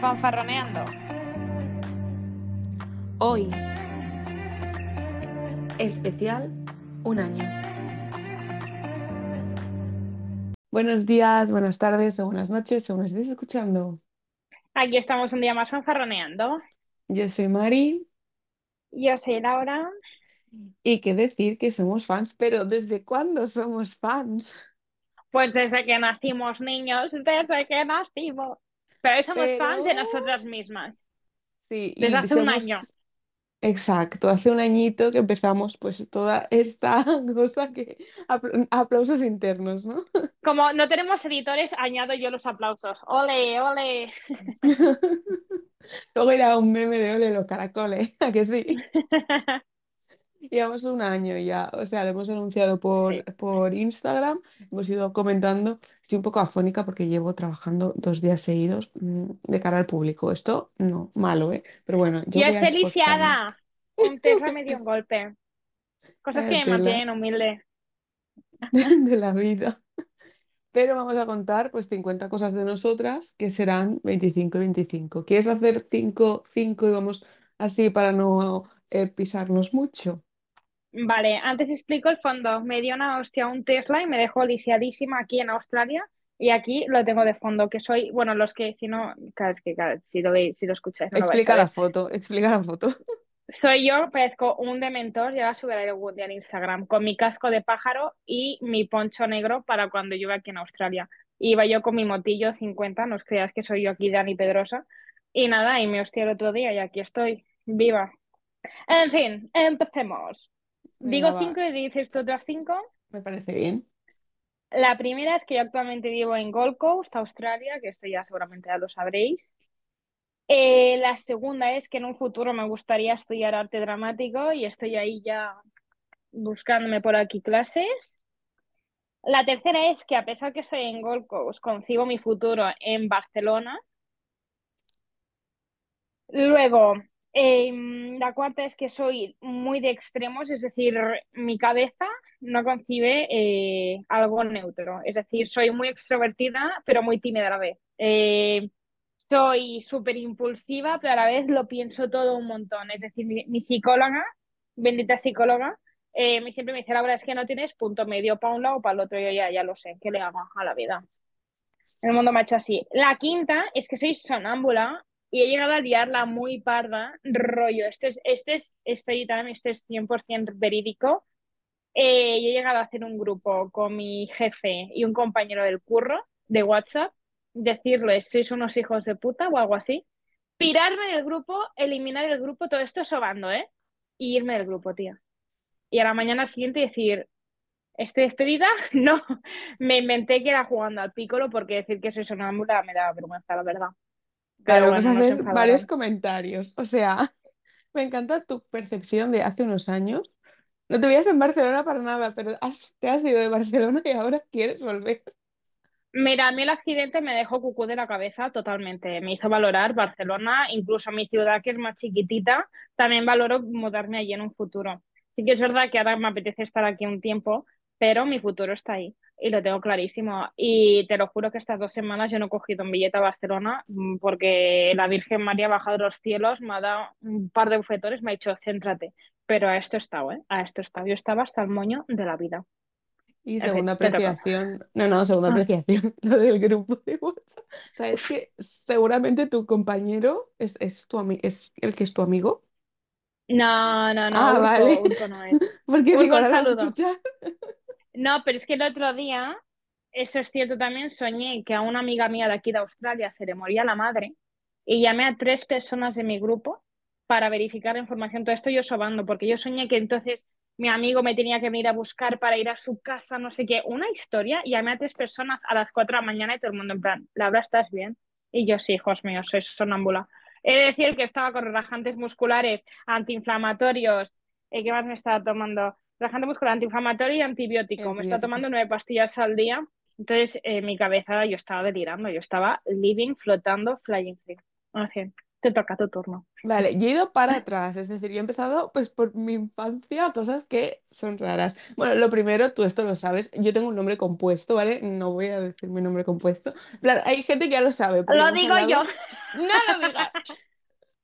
fanfarroneando. Hoy, especial un año. Buenos días, buenas tardes o buenas noches, según estéis escuchando. Aquí estamos un día más fanfarroneando. Yo soy Mari Yo soy Laura. y qué decir que somos fans, pero ¿desde cuándo somos fans? Pues desde que nacimos, niños, desde que nacimos. Pero hoy somos fans de nosotras mismas. Sí, y Desde hace un año. Exacto, hace un añito que empezamos pues toda esta cosa que apl- aplausos internos, ¿no? Como no tenemos editores, añado yo los aplausos. Ole, ole. Luego era un meme de ole los caracoles, ¿a que sí? Llevamos un año ya, o sea, lo hemos anunciado por, Sí. por Instagram, hemos ido comentando, estoy un poco afónica porque llevo trabajando dos días seguidos mm, de cara al público. Esto no, malo, ¿eh? Pero bueno, yo Yo estoy lisiada. Un Tesla me dio un golpe. Cosas que Vaya me mantienen humilde. de la vida. Pero vamos a contar pues 50 cosas de nosotras que serán 25 y 25. ¿Quieres hacer 5, 5 y vamos así para no eh, pisarnos mucho? Vale, antes explico el fondo. Me dio una hostia un Tesla y me dejó lisiadísima aquí en Australia. Y aquí lo tengo de fondo, que soy, bueno, los que, si no, claro, es que claro, si lo veis, si lo escucháis, no lo vais a Explica la foto, explica la foto. Soy yo, parezco un dementor, ya la subiré algún día en Instagram, con mi casco de pájaro y mi poncho negro para cuando llueve aquí en Australia. Iba yo con mi motillo 50, no os creáis que soy yo aquí Dani Pedrosa. Y nada, y me hostié el otro día y aquí estoy, viva. En fin, empecemos. Digo va, cinco y dices tú otras cinco. me parece bien. La primera es que yo actualmente vivo en Gold Coast, Australia, que esto ya seguramente ya lo sabréis. Eh, la segunda es que en un futuro me gustaría estudiar arte dramático y estoy ahí ya buscándome por aquí clases. La tercera es que a pesar que estoy en Gold Coast, concibo mi futuro en Barcelona. Luego, em, la cuarta es que soy muy de extremos, es decir, mi cabeza no concibe eh, algo neutro. Es decir, soy muy extrovertida, pero muy tímida a la vez. Eh, soy súper impulsiva, pero a la vez lo pienso todo un montón. Es decir, mi, mi psicóloga, bendita psicóloga, eh, me siempre me dice, Laura, es que no tienes punto medio para un lado o para el otro. Yo ya, ya lo sé, ¿qué le hago a la vida? El mundo hecho así. La quinta es que soy sonámbula y he llegado a liarla muy parda, rollo. Este es, este es story time, este es 100% verídico. Eh, he llegado a hacer un grupo con mi jefe y un compañero del curro de WhatsApp, decirles, sois unos hijos de puta o algo así, pirarme del grupo, eliminar el grupo, todo esto sobando, ¿eh? Y irme del grupo, tía. Y a la mañana siguiente decir, ¿estoy despedida? No, me inventé que era jugando al pícolo porque decir que soy sonámbula me da vergüenza, la verdad. Pero Claro, vamos a no hacer varios comentarios. O sea, me encanta tu percepción de hace unos años. No te veías en Barcelona para nada, pero has- te has ido de Barcelona y ahora quieres volver. Mira, a mí el accidente me dejó cucú de la cabeza totalmente. Me hizo valorar Barcelona, incluso mi ciudad, que es más chiquitita, también valoro mudarme allí en un futuro. Sí que es verdad que ahora me apetece estar aquí un tiempo, pero mi futuro está ahí y lo tengo clarísimo. Y te lo juro que estas dos semanas yo no he cogido un billete a Barcelona mm, porque la Virgen María ha bajado de los cielos, me ha dado un par de bufetones, me ha dicho, céntrate. Pero a esto he estado, ¿eh? A esto he estado. Yo estaba hasta el moño de la vida. Y segunda apreciación, no, no, segunda Ah. apreciación, lo del grupo de WhatsApp. Sabes que seguramente tu compañero es, es, tu ami- es el que es tu amigo. No, no, no, Ah, Urco, vale. Urco no es. Porque Urco, digo, ahora lo escuchar. No, pero es que el otro día, esto es cierto también, soñé que a una amiga mía de aquí de Australia se le moría la madre y llamé a tres personas de mi grupo para verificar la información. Todo esto yo sobando, porque yo soñé que entonces mi amigo me tenía que venir a buscar para ir a su casa, no sé qué, una historia. y Llamé a tres personas a las cuatro de la mañana y todo el mundo en plan, Laura, ¿estás bien? Y yo, sí, hijos míos, soy sonámbula. He de decir que estaba con relajantes musculares, antiinflamatorios, eh, ¿qué más me estaba tomando? Relajante muscular, antiinflamatorio y antibiótico. Me está tomando nueve pastillas al día. Entonces, eh, mi cabeza, yo estaba delirando, yo estaba living, flotando, flying free. Fin, te toca tu turno. Vale, yo he ido para atrás, es decir, yo he empezado pues por mi infancia, cosas que son raras. Bueno, lo primero, tú esto lo sabes, yo tengo un nombre compuesto, ¿vale? No voy a decir mi nombre compuesto. Plan, hay gente que ya lo sabe, Lo digo hablado- yo. no lo digas.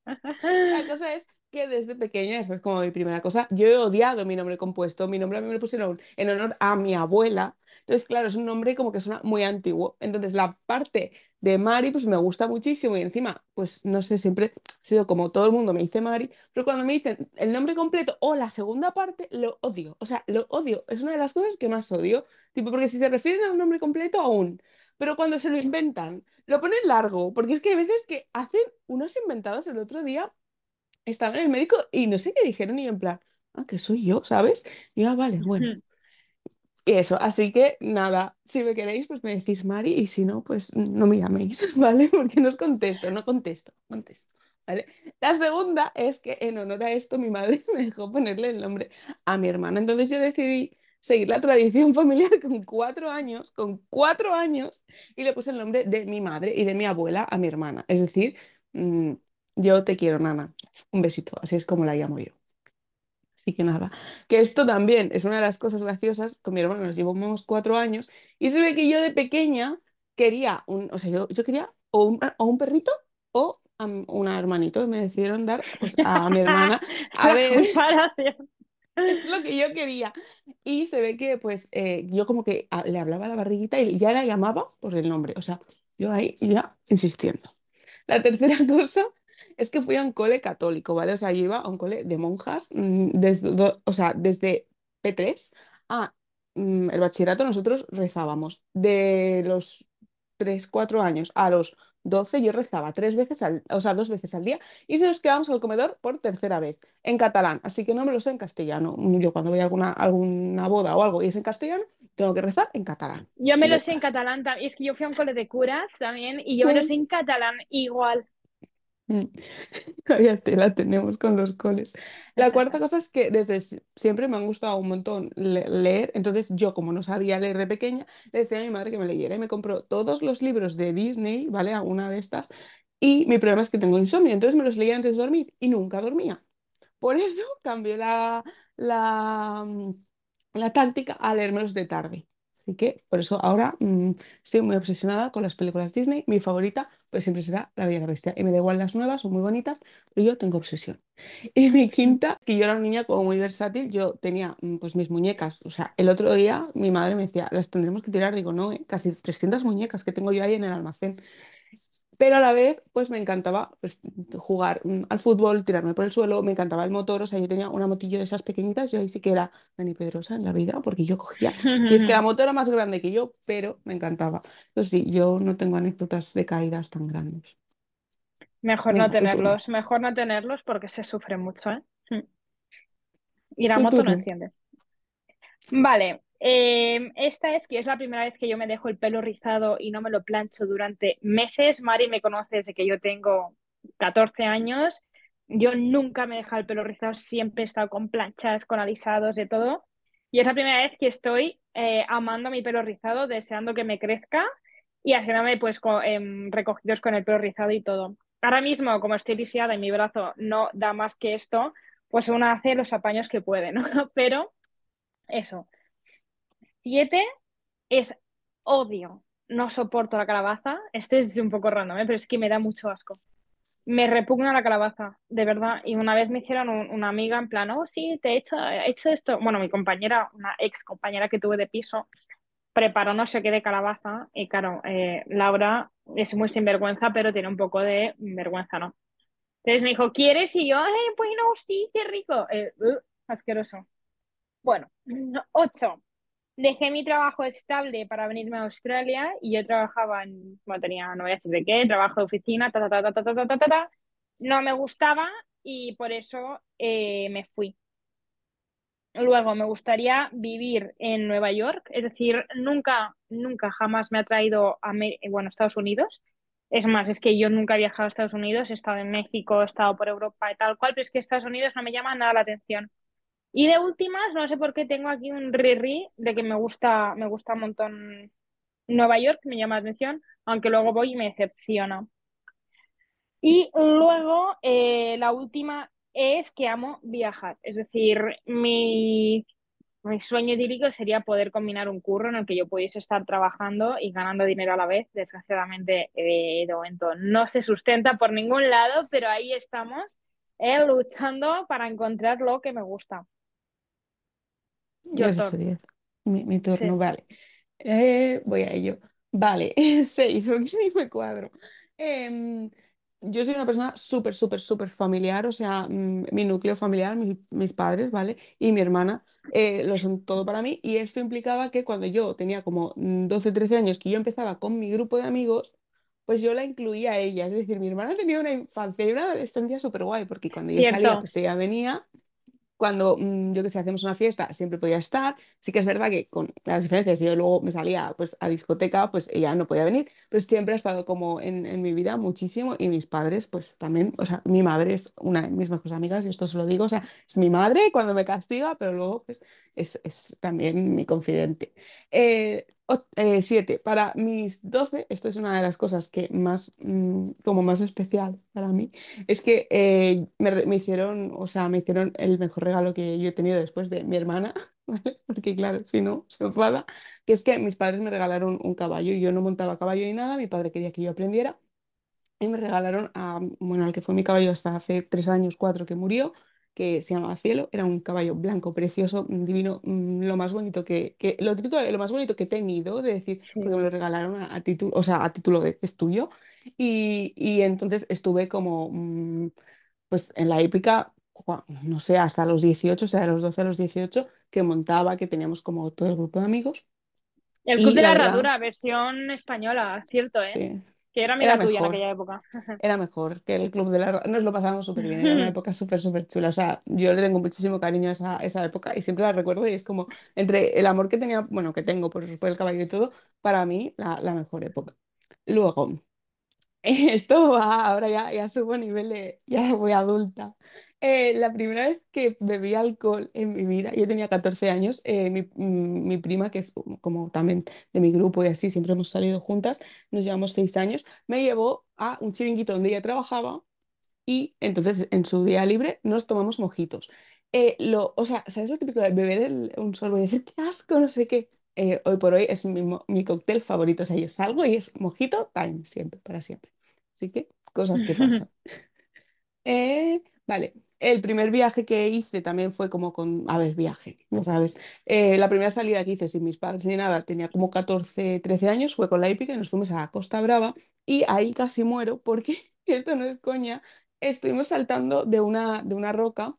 La cosa es que desde pequeña, esta es como mi primera cosa, yo he odiado mi nombre compuesto. Mi nombre a mí me lo pusieron en honor a mi abuela. Entonces, claro, es un nombre como que suena muy antiguo. Entonces, la parte de Mari, pues me gusta muchísimo. Y encima, pues no sé, siempre ha sido como todo el mundo me dice Mari, pero cuando me dicen el nombre completo o la segunda parte, lo odio. O sea, lo odio. Es una de las cosas que más odio. Tipo, porque si se refieren al nombre completo, aún. Pero cuando se lo inventan, lo ponen largo, porque es que hay veces que hacen unos inventados el otro día estaba en el médico y no sé qué dijeron y en plan, ah, que soy yo, ¿sabes? Y yo, ah, vale, bueno. Y eso, así que nada, si me queréis, pues me decís Mari y si no, pues no me llaméis, ¿vale? Porque no os contesto, no contesto, contesto, ¿vale? La segunda es que en honor a esto mi madre me dejó ponerle el nombre a mi hermana, entonces yo decidí seguir la tradición familiar con cuatro años, con cuatro años, y le puse el nombre de mi madre y de mi abuela a mi hermana, es decir, mm, yo te quiero, Nana. Un besito, así es como la llamo yo. Así que nada, que esto también es una de las cosas graciosas. Con mi hermano nos llevamos cuatro años y se ve que yo de pequeña quería un, o sea, yo, yo quería o un, o un perrito o una hermanito. Y me decidieron dar pues, a mi hermana. A ver. es lo que yo quería. Y se ve que pues eh, yo como que le hablaba a la barriguita y ya la llamaba por el nombre. O sea yo ahí ya insistiendo. La tercera cosa es que fui a un cole católico, ¿vale? O sea, yo iba a un cole de monjas, mm, desde, o sea, desde P3 a mm, el bachillerato nosotros rezábamos. De los 3, 4 años a los 12 yo rezaba tres veces al, o sea, dos veces al día y se nos quedamos al comedor por tercera vez en catalán, así que no me lo sé en castellano. Yo cuando voy a alguna, alguna boda o algo y es en castellano, tengo que rezar en catalán. Yo me lo sé en catalán también, es que yo fui a un cole de curas también y yo me lo sé en catalán igual. Todavía te la tenemos con los coles. La cuarta cosa es que desde siempre me han gustado un montón leer, entonces yo como no sabía leer de pequeña, le decía a mi madre que me leyera y me compró todos los libros de Disney, ¿vale? Alguna de estas, y mi problema es que tengo insomnio, entonces me los leía antes de dormir y nunca dormía. Por eso cambié la, la, la táctica a leérmelos de tarde. Así que por eso ahora mm, estoy muy obsesionada con las películas Disney. Mi favorita siempre será La Bella y la Bestia. Y me da igual las nuevas, son muy bonitas, pero yo tengo obsesión. Y mi quinta, que yo era una niña como muy versátil, yo tenía mm, pues mis muñecas. O sea, el otro día mi madre me decía, las tendremos que tirar. Digo, no, ¿eh? casi 300 muñecas que tengo yo ahí en el almacén. Pero a la vez, pues me encantaba pues, jugar mm, al fútbol, tirarme por el suelo, me encantaba el motor, o sea, yo tenía una motillo de esas pequeñitas, yo ahí sí que era Dani Pedrosa en la vida, porque yo cogía, y es que la moto era más grande que yo, pero me encantaba. Entonces sí, yo no tengo anécdotas de caídas tan grandes. Mejor no tenerlos, mejor no tenerlos porque se sufre mucho, ¿eh? Y la moto no enciende. Vale, Em, esta es que es la primera vez que yo me dejo el pelo rizado y no me lo plancho durante meses. Mari me conoce desde que yo tengo 14 años. Yo nunca me he dejado el pelo rizado, siempre he estado con planchas, con alisados, de todo. Y es la primera vez que estoy eh, amando mi pelo rizado, deseando que me crezca y haciéndome pues em, recogidos con el pelo rizado y todo. Ahora mismo, como estoy lisiada y mi brazo no da más que esto, pues uno hace los apaños que puede, ¿no? Pero eso, Siete es odio. No soporto la calabaza. Este es un poco random, ¿eh? pero es que me da mucho asco. Me repugna la calabaza, de verdad. Y una vez me hicieron una amiga en plan, oh, sí, te he hecho, he hecho esto. Bueno, mi compañera, una ex compañera que tuve de piso, preparó no sé qué de calabaza. Y claro, eh, Laura es muy sinvergüenza, pero tiene un poco de vergüenza, ¿no? Entonces me dijo, ¿quieres? Y yo, eh, bueno, sí, qué rico. Eh, uh, asqueroso. Bueno, ocho dejé mi trabajo estable para venirme a Australia y yo trabajaba en, bueno, tenía, no voy a decir de qué, trabajo de oficina, ta, ta, ta, ta, ta, ta, ta, ta, no me gustaba y por eso eh, me fui. Luego me gustaría vivir en Nueva York, es decir, nunca, nunca jamás me ha traído a bueno, Estados Unidos. Es más, es que yo nunca he viajado a Estados Unidos, he estado en México, he estado por Europa y tal cual, pero es que Estados Unidos no me llama nada la atención. Y de últimas, no sé por qué tengo aquí un ri de que me gusta, me gusta un montón Nueva York, me llama la atención, aunque luego voy y me decepciona. Y luego, eh, la última es que amo viajar. Es decir, mi mi sueño idílico sería poder combinar un curro en el que yo pudiese estar trabajando y ganando dinero a la vez. Desgraciadamente, de momento no se sustenta por ningún lado, pero ahí estamos eh, luchando para encontrar lo que me gusta. Ya has hecho 10. Mi, mi turno, vale. Eh, voy a ello. Vale, 6, porque si me cuadro. Em, yo soy una persona súper, súper, súper familiar, o sea, mm, mi núcleo familiar, mis padres, ¿vale? Y mi hermana eh, lo son todo para mí. Y esto implicaba que cuando yo tenía como 12, 13 años, que yo empezaba con mi grupo de amigos, pues yo la incluía a ella. Es decir, mi hermana tenía una infancia y una adolescencia súper guay, porque cuando yo salía, pues ella venía cuando, mm, yo que sé, hacemos una fiesta, siempre podía estar. Sí que es verdad que con las diferencias, yo luego me salía pues, a discoteca, pues ella no podía venir, pero siempre ha estado como en, mi vida muchísimo y mis padres, pues también, o sea, mi madre es una de mis mejores amigas y esto se lo digo, o sea, es mi madre cuando me castiga, pero luego pues, es, es también mi confidente. Eh, eh, siete, para mis doce, esto es una de las cosas que más, mm, como más especial para mí, es que eh, me, me, hicieron, o sea, me hicieron el mejor regalo que yo he tenido después de mi hermana, ¿vale? Porque claro, si no, se enfada, que es que mis padres me regalaron un caballo y yo no montaba caballo ni nada, mi padre quería que yo aprendiera. Y me regalaron a, bueno, al que fue mi caballo hasta hace tres años, cuatro que murió, que se llamaba Cielo, era un caballo blanco, precioso, divino, mm, lo más bonito que, que lo, lo más bonito que he tenido, de decir, porque me lo regalaron a, título, o sea, a título de es tuyo, y, y entonces estuve como, mm, pues en la épica, no sé, hasta los 18, o sea, de los 12 a los 18, que montaba, que teníamos como todo el grupo de amigos. El Club de la, Herradura, versión española, cierto, ¿eh? Sí. Que era amiga tuya en aquella época. Era mejor que el Club de la... Nos lo pasábamos súper bien, era una época súper, súper chula. O sea, yo le tengo muchísimo cariño a esa, esa, época y siempre la recuerdo y es como entre el amor que tenía, bueno, que tengo por, por el caballo y todo, para mí la, la mejor época. Luego, esto va, ahora ya, ya subo nivel de, ya voy adulta. Eh, la primera vez que bebí alcohol en mi vida, yo tenía 14 años, eh, mi, mm, mi, prima, que es como también de mi grupo y así, siempre hemos salido juntas, nos llevamos 6 años, me llevó a un chiringuito donde ella trabajaba y entonces en su día libre nos tomamos mojitos. Eh, lo, o sea, ¿sabes lo típico de beber un sorbo y decir, qué asco, no sé qué? Hoy por hoy es mi, mi cóctel favorito, o sea, yo salgo y es mojito time, siempre, para siempre. Así que, cosas que pasan. vale, el primer viaje que hice también fue como con, a ver, viaje, no sabes. Eh, la primera salida que hice sin mis padres ni nada, tenía como 14, 13 años, fue con la hípica y nos fuimos a Costa Brava y ahí casi muero porque, esto no es coña, estuvimos saltando de una, de una roca,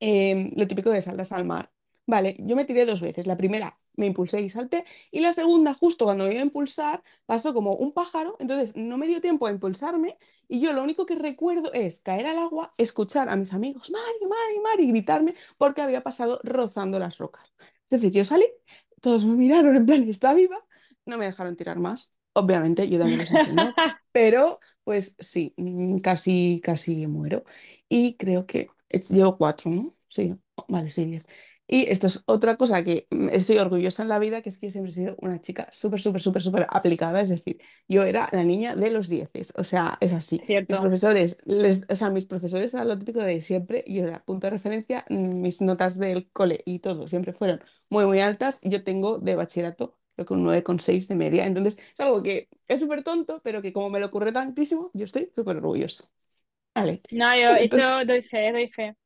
em, lo típico de saldas al mar. Vale, yo me tiré dos veces. La primera me impulsé y salté. Y la segunda, justo cuando me iba a impulsar, pasó como un pájaro. Entonces no me dio tiempo a impulsarme. Y yo lo único que recuerdo es caer al agua, escuchar a mis amigos, Mari, Mari, Mari, gritarme porque había pasado rozando las rocas. Es decir, yo salí, todos me miraron en plan, está viva. No me dejaron tirar más. Obviamente, yo también lo entiendo. pero pues sí, mm, casi, casi muero. Y creo que llevo cuatro, ¿no? Sí, vale, sí, diez. Y esto es otra cosa que mm, estoy orgullosa en la vida, que es que yo siempre he sido una chica súper, súper, súper, súper aplicada. Es decir, yo era la niña de los dieces. O sea, es así. Mis profesores, les, o sea, mis profesores eran lo típico de siempre. Yo era punto de referencia, mm, mis notas del cole y todo siempre fueron muy, muy altas. Yo tengo de bachillerato creo que un 9,6 de media. Entonces, es algo que es súper tonto, pero que como me lo ocurre tantísimo, yo estoy súper orgullosa. Vale. No, yo eso doy fe, doy fe.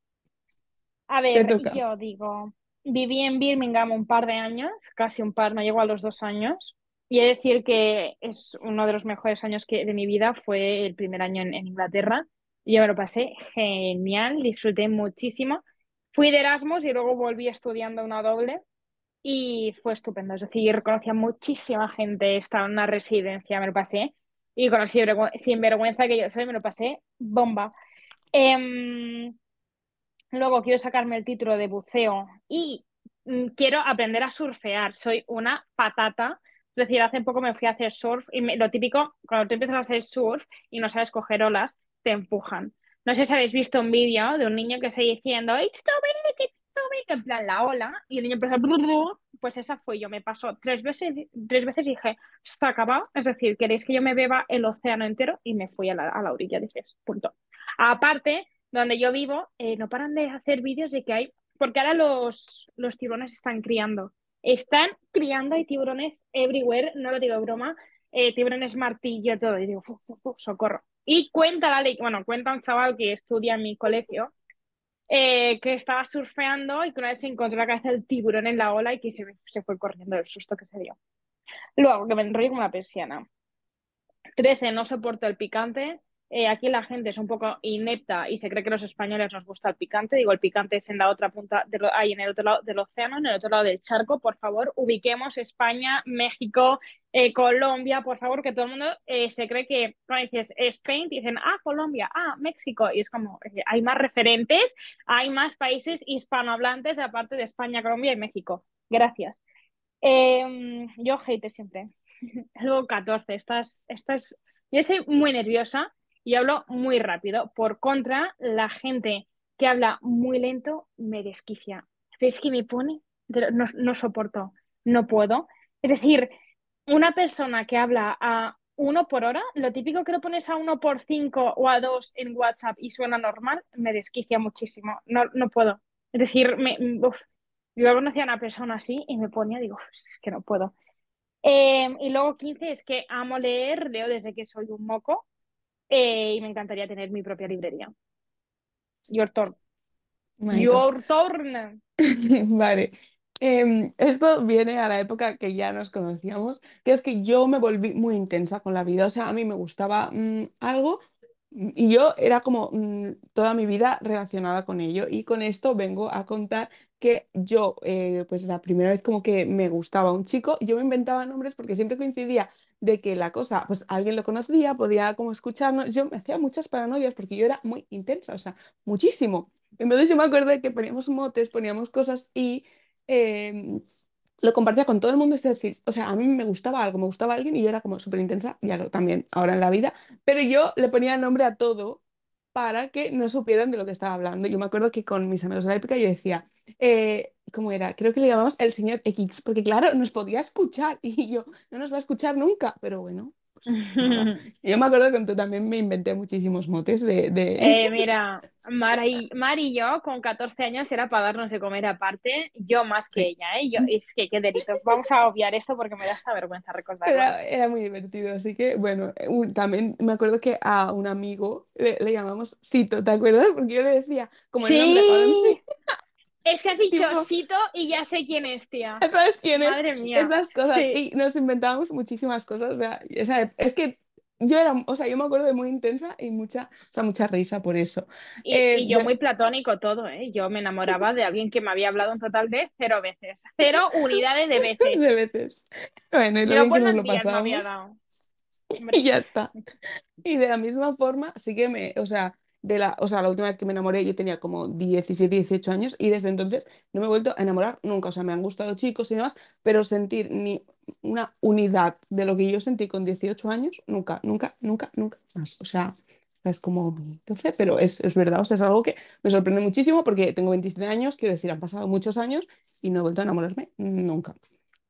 A ver, yo digo, viví en Birmingham un par de años, casi un par, no llego a los dos años. Y he de decir que es uno de los mejores años que, de mi vida, fue el primer año en, Inglaterra. Y yo me lo pasé genial, disfruté muchísimo. Fui de Erasmus y luego volví estudiando una doble y fue estupendo. Es decir, conocí a muchísima gente, estaba en una residencia, me lo pasé. Y conocí sin vergüenza que yo soy, me lo pasé bomba. Eh, Luego quiero sacarme el título de buceo y mm, quiero aprender a surfear. Soy una patata. Es decir, hace poco me fui a hacer surf y lo típico, cuando tú empiezas a hacer surf y no sabes coger olas, te empujan. No sé si habéis visto un vídeo de un niño que está diciendo It's too big, it's too big, en plan la ola, y el niño empieza. Pues esa fue yo, me pasó tres veces, tres veces y dije, se acabó, es decir, ¿queréis que yo me beba el océano entero? Y me fui a la, a la orilla, dices, punto. Aparte, donde yo vivo, eh, no paran de hacer vídeos de que hay porque ahora los, los tiburones están criando. Están criando, hay tiburones everywhere, no lo digo broma, eh, tiburones martillo, todo. Y digo, socorro. Y cuenta la ley, bueno, cuenta un chaval que estudia en mi colegio, eh, que estaba surfeando y que una vez se encontró la cabeza del tiburón en la ola y que se, se fue corriendo del susto que se dio. Luego, que me enrollo como una persiana. 13, no soporto el picante. Eh, aquí la gente es un poco inepta y se cree que los españoles nos gusta el picante. Digo, el picante es en la otra punta, de en el otro lado del océano, en el otro lado del charco. Por favor, ubiquemos España, México, eh, Colombia, por favor, que todo el mundo eh, se cree que cuando dices Spain, dicen, ah, Colombia, ah, México. Y es como, hay más referentes, hay más países hispanohablantes aparte de España, Colombia y México. Gracias. Em, yo hater siempre. Luego 14, estás, estás, yo soy muy nerviosa y hablo muy rápido. Por contra, la gente que habla muy lento me desquicia. Es que me pone, no, no soporto, no puedo. Es decir, una persona que habla a uno por hora, lo típico que lo pones a uno por cinco o a dos en WhatsApp y suena normal, me desquicia muchísimo. No, no puedo. Es decir, me, yo conocía a una persona así y me ponía, digo, es que no puedo. Em, y luego 15 es que amo leer, leo desde que soy un moco eh, y me encantaría tener mi propia librería. Your turn. Your turn. vale. Em, esto viene a la época que ya nos conocíamos, que es que yo me volví muy intensa con la vida. O sea, a mí me gustaba mm, algo y yo era como mm, toda mi vida relacionada con ello. Y con esto vengo a contar que yo, eh, pues la primera vez como que me gustaba un chico, yo me inventaba nombres porque siempre coincidía de que la cosa, pues alguien lo conocía, podía como escucharnos. Yo me hacía muchas paranoias porque yo era muy intensa, o sea, muchísimo. Entonces yo me acuerdo de que poníamos motes, poníamos cosas y... Em, lo compartía con todo el mundo, es decir, o sea, a mí me gustaba algo, me gustaba alguien y yo era como súper intensa, ya lo también ahora en la vida, pero yo le ponía nombre a todo para que no supieran de lo que estaba hablando. Yo me acuerdo que con mis amigos de la época yo decía, eh, ¿cómo era? Creo que le llamamos el señor X, porque claro, nos podía escuchar y yo, no nos va a escuchar nunca, pero bueno, Yo me acuerdo que tú también me inventé muchísimos motes de... Eh, mira, Mar y, y, yo con 14 años era para darnos de comer aparte, yo más que ella, ¿eh? Yo, es que qué delito. Vamos a obviar esto porque me da esta vergüenza recordarlo. Era, era muy divertido, así que bueno, también me acuerdo que a un amigo le, llamamos Sito, ¿te acuerdas? Porque yo le decía, como el nombre sí. Es que has dicho Sito y ya sé quién es, tía. ¿Sabes quién es? Madre mía. Esas cosas. Y nos inventábamos muchísimas cosas. O sea, es que yo era, o sea, yo me acuerdo de muy intensa y mucha, o sea, mucha risa por eso. Y, eh, yo muy platónico todo, ¿eh? Yo me enamoraba de alguien que me había hablado un total de cero veces. Cero unidades de veces. De veces. Bueno, y lo bien que nos lo pasamos. Y ya está. Y de la misma forma, sí que me, o sea, de la, o sea, la última vez que me enamoré yo tenía como 17, 18 años y desde entonces no me he vuelto a enamorar nunca. O sea, me han gustado chicos y demás, pero sentir ni una unidad de lo que yo sentí con 18 años, nunca, nunca, nunca, nunca más. O sea, es como 12, pero es, es, verdad, o sea, es algo que me sorprende muchísimo porque tengo 27 años, quiero decir, han pasado muchos años y no he vuelto a enamorarme nunca.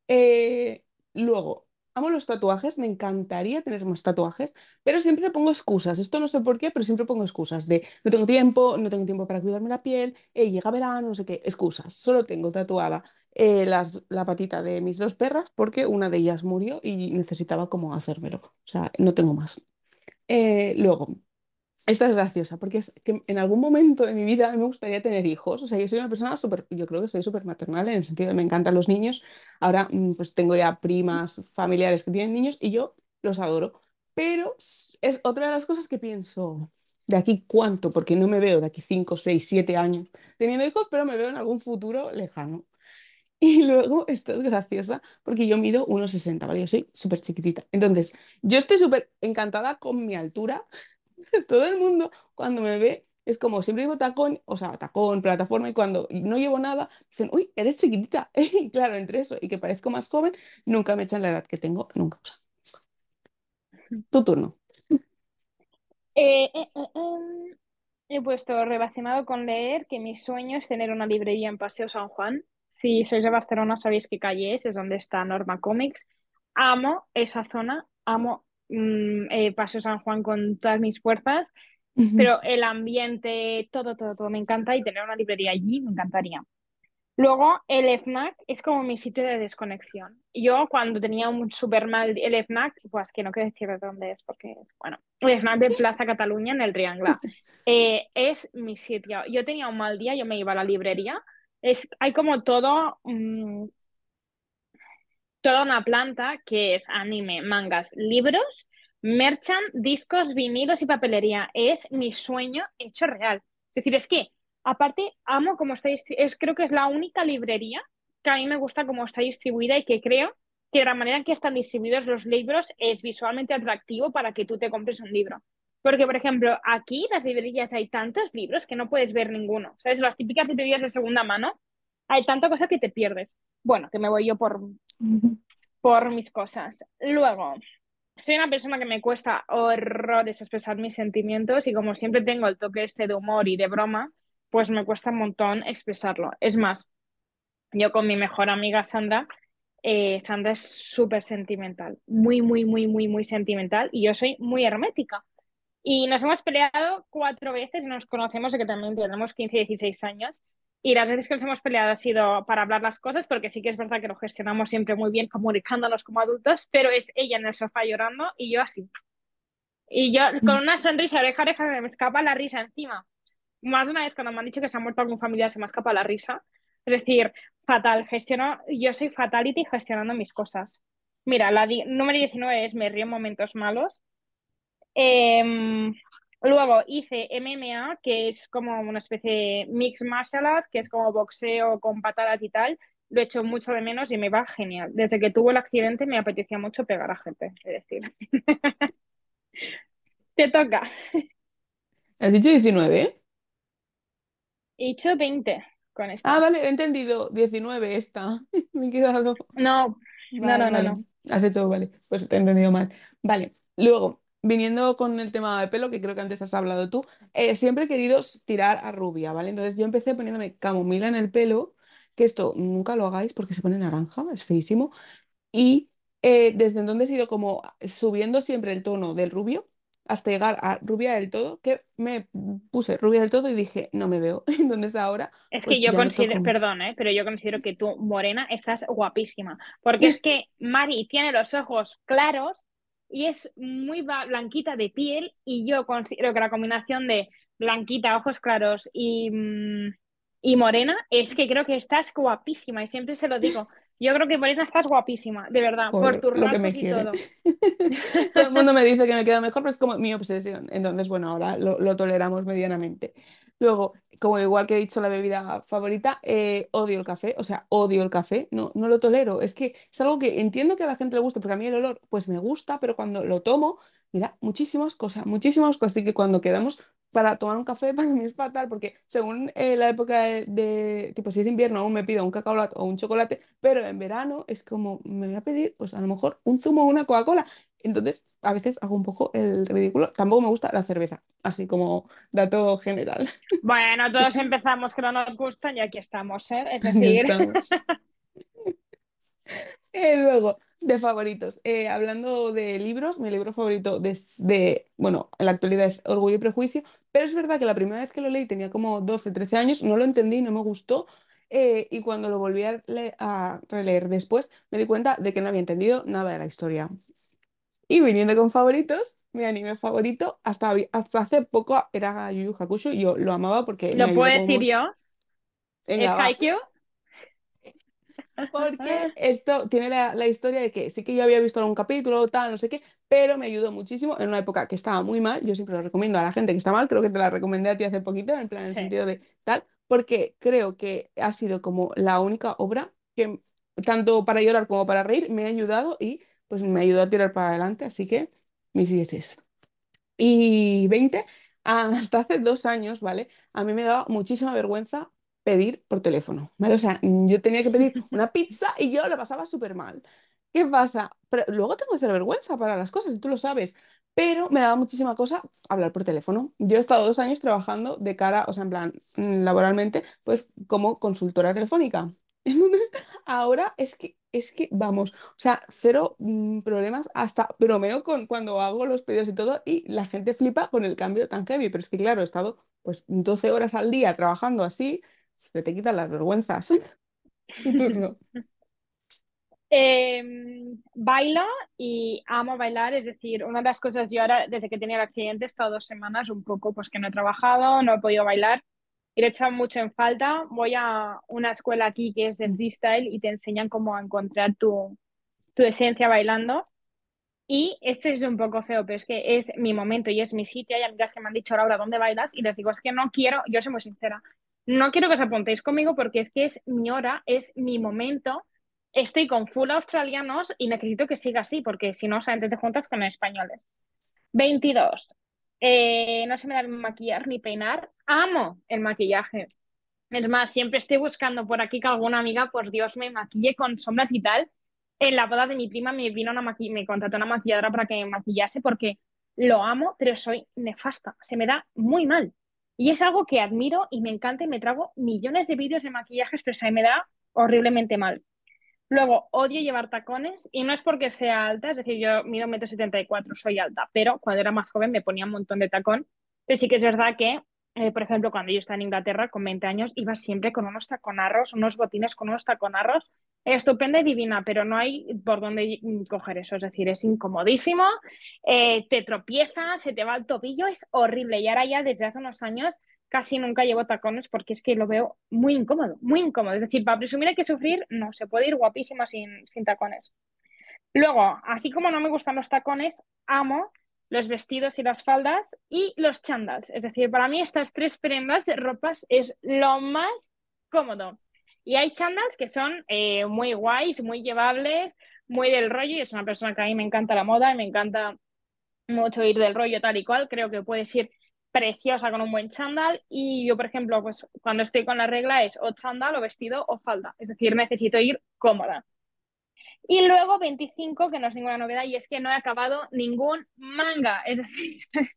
Eh, luego, amo los tatuajes, me encantaría tener más tatuajes, pero siempre pongo excusas. Esto no sé por qué, pero siempre pongo excusas de no tengo tiempo, no tengo tiempo para cuidarme la piel, eh, llega verano, no sé qué, excusas. Solo tengo tatuada eh, la patita de mis dos perras porque una de ellas murió y necesitaba como hacérmelo. O sea, no tengo más. Eh, luego, esta es graciosa porque es que en algún momento de mi vida me gustaría tener hijos. O sea, yo soy una persona súper, yo creo que soy súper maternal en el sentido de me encantan los niños. Ahora, mm, pues tengo ya primas, familiares que tienen niños y yo los adoro. Pero es otra de las cosas que pienso, ¿de aquí cuánto? Porque no me veo de aquí 5, 6, 7 años teniendo hijos, pero me veo en algún futuro lejano. Y luego, esto es graciosa, porque yo mido 1,60, ¿vale? Yo soy súper chiquitita. Entonces, yo estoy súper encantada con mi altura, todo el mundo cuando me ve es como siempre llevo tacón, o sea, tacón, plataforma, y cuando no llevo nada, dicen, uy, eres chiquitita. Y claro, entre eso y que parezco más joven, nunca me echan la edad que tengo, nunca. tu turno. Eh, eh, eh, em, he puesto relacionado con leer que mi sueño es tener una librería en Paseo San Juan. Si sois de Barcelona sabéis qué calle es, es donde está Norma Comics. Amo esa zona, amo Mm, eh, Paseo San Juan con todas mis fuerzas, pero el ambiente, todo, todo, todo me encanta y tener una librería allí me encantaría. Luego, el FNAC es como mi sitio de desconexión. Yo cuando tenía un super mal el FNAC, pues que no quiero decir de dónde es, porque bueno, el FNAC de Plaza Cataluña en el Triángulo. Eh, es mi sitio. Yo tenía un mal día, yo me iba a la librería. Es, hay como todo, mm, toda una planta que es anime, mangas, libros, merchan, discos, vinilos y papelería. Es mi sueño hecho real. Es decir, es que Aparte, amo cómo está es creo que es la única librería que a mí me gusta cómo está distribuida y que creo que la manera en que están distribuidos los libros es visualmente atractivo para que tú te compres un libro. Porque, por ejemplo, aquí las librerías hay tantos libros que no puedes ver ninguno. ¿Sabes? Las típicas librerías de segunda mano, hay tanta cosa que te pierdes. Bueno, que me voy yo por, por mis cosas. Luego, soy una persona que me cuesta horrores expresar mis sentimientos y como siempre tengo el toque este de humor y de broma, pues me cuesta un montón expresarlo. Es más, yo con mi mejor amiga Sandra, eh, Sandra es súper sentimental, muy, muy, muy, muy, muy sentimental y yo soy muy hermética. Y nos hemos peleado cuatro veces y nos conocemos, de que también tenemos 15, 16 años. Y las veces que nos hemos peleado ha sido para hablar las cosas, porque sí que es verdad que lo gestionamos siempre muy bien, comunicándonos como adultos, pero es ella en el sofá llorando y yo así. Y yo con una sonrisa oreja oreja me escapa la risa encima más de una vez cuando me han dicho que se ha muerto algún familiar se me escapa la risa. Es decir, fatal, gestiono, yo soy fatality gestionando mis cosas. Mira, la número 19 es me río en momentos malos. Em, luego hice MMA, que es como una especie de mix martial arts, que es como boxeo con patadas y tal. Lo he hecho mucho de menos y me va genial. Desde que tuvo el accidente me apetecía mucho pegar a gente, es decir. Te toca. ¿Has dicho 19? He dicho 20 con esta. Ah, vale, he entendido. 19 esta. Me he quedado. No, no, no, no, Has hecho, vale, pues te he entendido mal. Vale, luego, viniendo con el tema de pelo, que creo que antes has hablado tú, eh, siempre he querido tirar a rubia, ¿vale? Entonces yo empecé poniéndome camomila en el pelo, que esto nunca lo hagáis porque se pone naranja, es feísimo. Y eh, desde entonces he ido como subiendo siempre el tono del rubio hasta llegar a rubia del todo, que me puse rubia del todo y dije, no me veo. Entonces ahora... Es que pues yo considero, perdón, ¿eh? pero yo considero que tú, Morena, estás guapísima. Porque es que Mari tiene los ojos claros y es muy blanquita de piel y yo considero que la combinación de blanquita, ojos claros y, mm, y morena es que creo que estás guapísima y siempre se lo digo. Yo creo que Morena estás guapísima, de verdad, por, tu lo que me y todo. todo el mundo me dice que me queda mejor, pero es como mi obsesión. Entonces, bueno, ahora lo, toleramos medianamente. Luego, como igual que he dicho la bebida favorita, eh, odio el café, o sea, odio el café, no, no lo tolero. Es que es algo que entiendo que a la gente le gusta, porque a mí el olor, pues me gusta, pero cuando lo tomo, mira, muchísimas cosas, muchísimas cosas. Así que cuando quedamos para tomar un café para mí es fatal porque según eh, la época de, tipo, si es invierno aún me pido un cacao o un chocolate, pero en verano es como, me voy a pedir, pues a lo mejor un zumo o una Coca-Cola. Entonces, a veces hago un poco el ridículo. Tampoco me gusta la cerveza, así como dato general. Bueno, todos empezamos que no nos gustan y aquí estamos, ¿eh? Es decir... Eh, luego, de favoritos. Eh, hablando de libros, mi libro favorito de, bueno, en la actualidad es Orgullo y Prejuicio, pero es verdad que la primera vez que lo leí tenía como 12, 13 años, no lo entendí, no me gustó, eh, y cuando lo volví a, a, releer después, me di cuenta de que no había entendido nada de la historia. Y viniendo con favoritos, mi anime favorito, hasta, hasta hace poco era Yu Yu Hakusho, yo lo amaba porque... ¿Lo puedo decir yo? ¿Es Haikyuu? Porque esto tiene la, historia de que sí que yo había visto algún capítulo, tal, no sé qué, pero me ayudó muchísimo en una época que estaba muy mal. Yo siempre lo recomiendo a la gente que está mal, creo que te la recomendé a ti hace poquito, en plan, en el sentido de tal, porque creo que ha sido como la única obra que, tanto para llorar como para reír, me ha ayudado y pues me ayudó a tirar para adelante, así que mis 10 Y 20, hasta hace dos años, ¿vale? A mí me daba muchísima vergüenza pedir por teléfono, O sea, yo tenía que pedir una pizza y yo lo pasaba súper mal. ¿Qué pasa? Pero luego tengo esa vergüenza para las cosas, y tú lo sabes, pero me daba muchísima cosa hablar por teléfono. Yo he estado dos años trabajando de cara, o sea, en plan, mm, laboralmente, pues como consultora telefónica. Entonces, ahora es que, es que, vamos, o sea, cero mm, problemas, hasta bromeo con cuando hago los pedidos y todo, y la gente flipa con el cambio tan heavy, pero es que, claro, he estado pues 12 horas al día trabajando así, se te quitan las vergüenzas. Tu turno. Eh, bailo y amo bailar, es decir, una de las cosas yo ahora, desde que tenía el accidente, he estado dos semanas un poco, pues que no he trabajado, no he podido bailar y le he echado mucho en falta. Voy a una escuela aquí que es de freestyle y te enseñan cómo encontrar tu, tu esencia bailando. Y este es un poco feo, pero es que es mi momento y es mi sitio. Hay amigas que me han dicho, Laura, ¿dónde bailas? Y les digo, es que no quiero, yo soy muy sincera, no quiero que os apuntéis conmigo porque es que es mi hora, es mi momento. Estoy con full australianos y necesito que siga así, porque si no, solamente te juntas con españoles. 22. Eh, no se me da maquillar ni peinar. Amo el maquillaje. Es más, siempre estoy buscando por aquí que alguna amiga, por Dios, me maquille con sombras y tal. En la boda de mi prima me vino una maqui me contrató una maquilladora para que me maquillase porque lo amo, pero soy nefasta. Se me da muy mal. Y es algo que admiro y me encanta y me trago millones de vídeos de maquillajes, pero se me da horriblemente mal. Luego, odio llevar tacones y no es porque sea alta, es decir, yo mido 1,74 m, soy alta, pero cuando era más joven me ponía un montón de tacón. Pero sí que es verdad que, eh, por ejemplo, cuando yo estaba en Inglaterra con 20 años, iba siempre con unos taconarros, unos botines con unos taconarros, estupenda y divina, pero no hay por dónde coger eso, es decir, es incomodísimo, eh, te tropiezas, se te va el tobillo, es horrible. Y ahora ya desde hace unos años casi nunca llevo tacones porque es que lo veo muy incómodo, muy incómodo. Es decir, para presumir hay que sufrir, no, se puede ir guapísima sin, sin tacones. Luego, así como no me gustan los tacones, amo los vestidos y las faldas y los chandals. Es decir, para mí estas tres prendas de ropas es lo más cómodo. Y hay chandals que son eh, muy guays, muy llevables, muy del rollo. Y es una persona que a mí me encanta la moda y me encanta mucho ir del rollo tal y cual. Creo que puedes ir preciosa con un buen chándal y yo, por ejemplo, pues cuando estoy con la regla es o chándal o vestido o falda, es decir, necesito ir cómoda. Y luego 25, que no es ninguna novedad, y es que no he acabado ningún manga, es decir,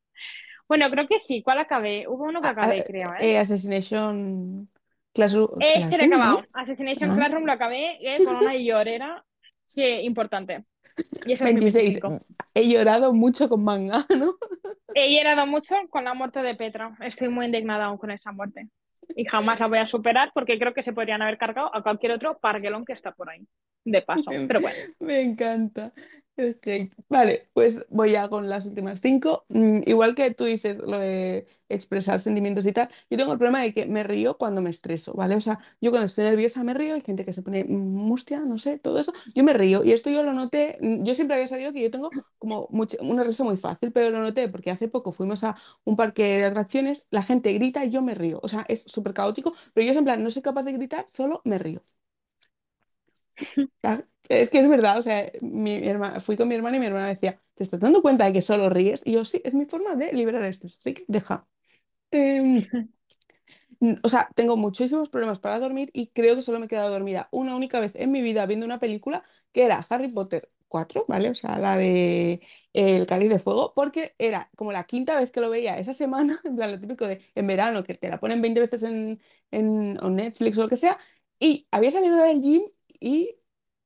bueno, creo que sí, ¿cuál acabé? Hubo uno que Ah, acabé, ah, creo, ¿eh? eh, Assassination Classroom, Este lo he acabado, Assassination Ah, Classroom lo acabé eh, con una llorera, que importante. Y eso es mi 26. 25. He llorado mucho con manga, ¿no? He llorado mucho con la muerte de Petra. Estoy muy indignada aún con esa muerte. Y jamás la voy a superar porque creo que se podrían haber cargado a cualquier otro parguelón que está por ahí. De paso. Pero bueno. me encanta. Hate. Vale, pues voy ya con las últimas cinco. Mm, igual que tú dices lo de expresar sentimientos y tal, yo tengo el problema de que me río cuando me estreso, ¿vale? O sea, yo cuando estoy nerviosa me río, hay gente que se pone mustia, no sé, todo eso. Yo me río y esto yo lo noté, mm, yo siempre había sabido que yo tengo como mucho- una risa muy fácil, pero lo noté porque hace poco fuimos a un parque de atracciones, la gente grita y yo me río. O sea, es súper caótico, pero yo en plan no soy capaz de gritar, solo me río. Ah, Es que es verdad, o sea, mi, hermana, fui con mi hermana y mi hermana decía, ¿te estás dando cuenta de que solo ríes? Y yo, sí, es mi forma de liberar esto, así que deja. Em, o sea, tengo muchísimos problemas para dormir y creo que solo me he quedado dormida una única vez en mi vida viendo una película que era Harry Potter 4, ¿vale? O sea, la de El Cáliz de Fuego, porque era como la quinta vez que lo veía esa semana, en plan, lo típico de en verano, que te la ponen 20 veces en, en o Netflix o lo que sea, y había salido del gym y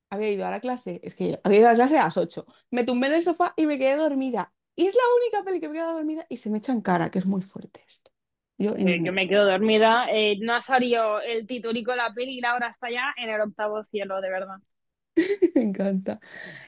había ido a la clase, es que había ido a la clase a las 8. Me tumbé en el sofá y me quedé dormida. Y es la única peli que me he quedado dormida y se me echa en cara, que es muy fuerte esto. Yo que me quedo dormida. Eh, no ha salido el titurico de la peli y Laura está ya en el octavo cielo, de verdad. Me encanta.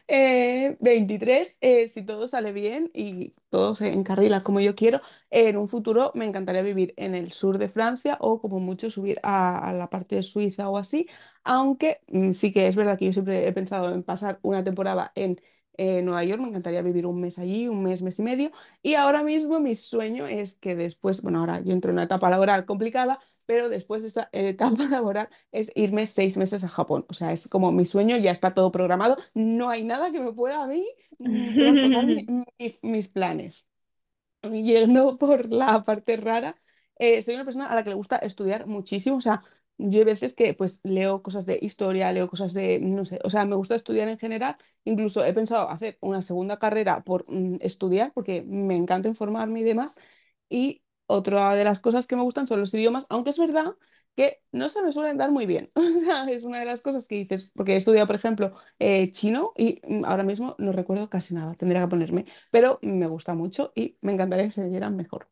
Eh, 23, eh, si todo sale bien y todo se encarrila como yo quiero, en un futuro me encantaría vivir en el sur de Francia o como mucho subir a, a la parte de Suiza o así, aunque mm, sí que es verdad que yo siempre he pensado en pasar una temporada en eh, Nueva York, me encantaría vivir un mes allí, un mes, mes y medio, y ahora mismo mi sueño es que después, bueno, ahora yo entro en una etapa laboral complicada, pero después de esa etapa laboral es irme seis meses a Japón. O sea, es como mi sueño, ya está todo programado. No hay nada que me pueda a mí mm, trastocar mi- mi- mis planes. Yendo por la parte rara, eh, soy una persona a la que le gusta estudiar muchísimo. O sea, yo hay veces que pues leo cosas de historia, leo cosas de, no sé, o sea, me gusta estudiar en general. Incluso he pensado hacer una segunda carrera por mm, estudiar, porque me encanta informarme y demás. Y otra de las cosas que me gustan son los idiomas, aunque es verdad que no se me suelen dar muy bien. O sea, es una de las cosas que dices, porque he estudiado, por ejemplo, eh, chino y mm, ahora mismo no recuerdo casi nada, tendría que ponerme, pero me gusta mucho y me encantaría que se dieran mejor.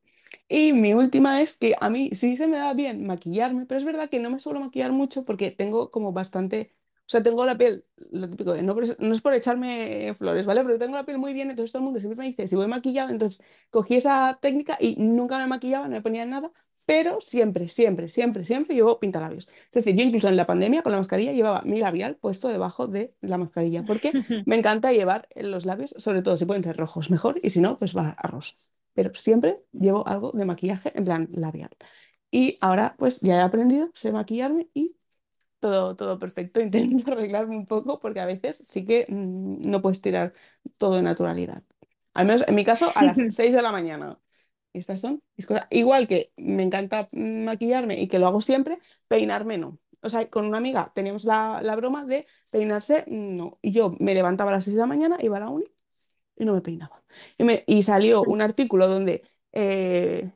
Y mi última es que a mí sí se me da bien maquillarme, pero es verdad que no me suelo maquillar mucho porque tengo como bastante, o sea, tengo la piel, lo típico, de no, es por echarme flores, ¿vale? Pero tengo la piel muy bien, entonces todo el mundo siempre me dice si voy maquillada, entonces cogí esa técnica y nunca me maquillaba, no me ponía nada, pero siempre, siempre, siempre, siempre llevo pintalabios. Es decir, yo incluso en la pandemia con la mascarilla llevaba mi labial puesto debajo de la mascarilla porque me encanta llevar los labios, sobre todo si pueden ser rojos, mejor, y si no, pues va a rosa pero siempre llevo algo de maquillaje en plan labial. Y ahora pues ya he aprendido, sé maquillarme y todo, todo perfecto. Intento arreglarme un poco porque a veces sí que mm, no puedes tirar todo de naturalidad. Al menos en mi caso a las 6 de la mañana. Estas son mis cosas. Igual que me encanta mm, maquillarme y que lo hago siempre, peinarme no. O sea, con una amiga teníamos la, la broma de peinarse, no. Y yo me levantaba a las 6 de la mañana, iba a la uni y no me peinaba. Y, me- y salió un artículo donde eh,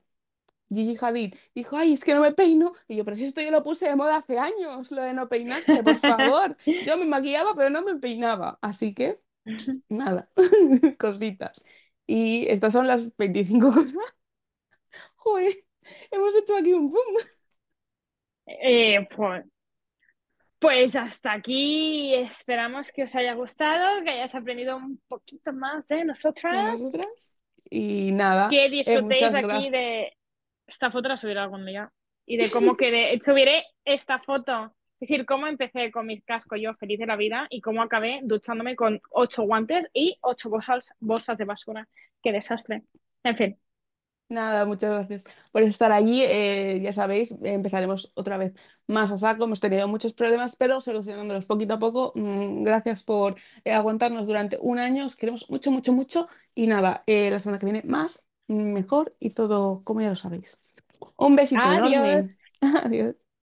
Gigi Hadid dijo, ay, es que no me peino. Y yo, pero si esto yo lo puse de moda hace años, lo de no peinarse, por favor. Yo me maquillaba, pero no me peinaba. Así que, nada, cositas. Y estas son las 25 cosas. Joder, hemos hecho aquí un boom. Eh, pues, pues hasta aquí esperamos que os haya gustado, que hayáis aprendido un poquito más de de nosotras. Y nada, que eh, disfrutéis aquí gracias. de esta foto, la subiré algún día, y de cómo quedé, subiré esta foto, es decir, cómo empecé con mis cascos yo feliz de la vida y cómo acabé duchándome con ocho guantes y ocho bolsas, bolsas de basura. Qué desastre. En fin. Nada, muchas gracias por estar allí. Eh, ya sabéis, empezaremos otra vez más a saco. Hemos tenido muchos problemas, pero solucionándolos poquito a poco. Mm, gracias por eh, aguantarnos durante un año. Os queremos mucho, mucho, mucho. Y nada, eh, la semana que viene más, mejor y todo como ya lo sabéis. Un besito enorme. Adiós. Adiós.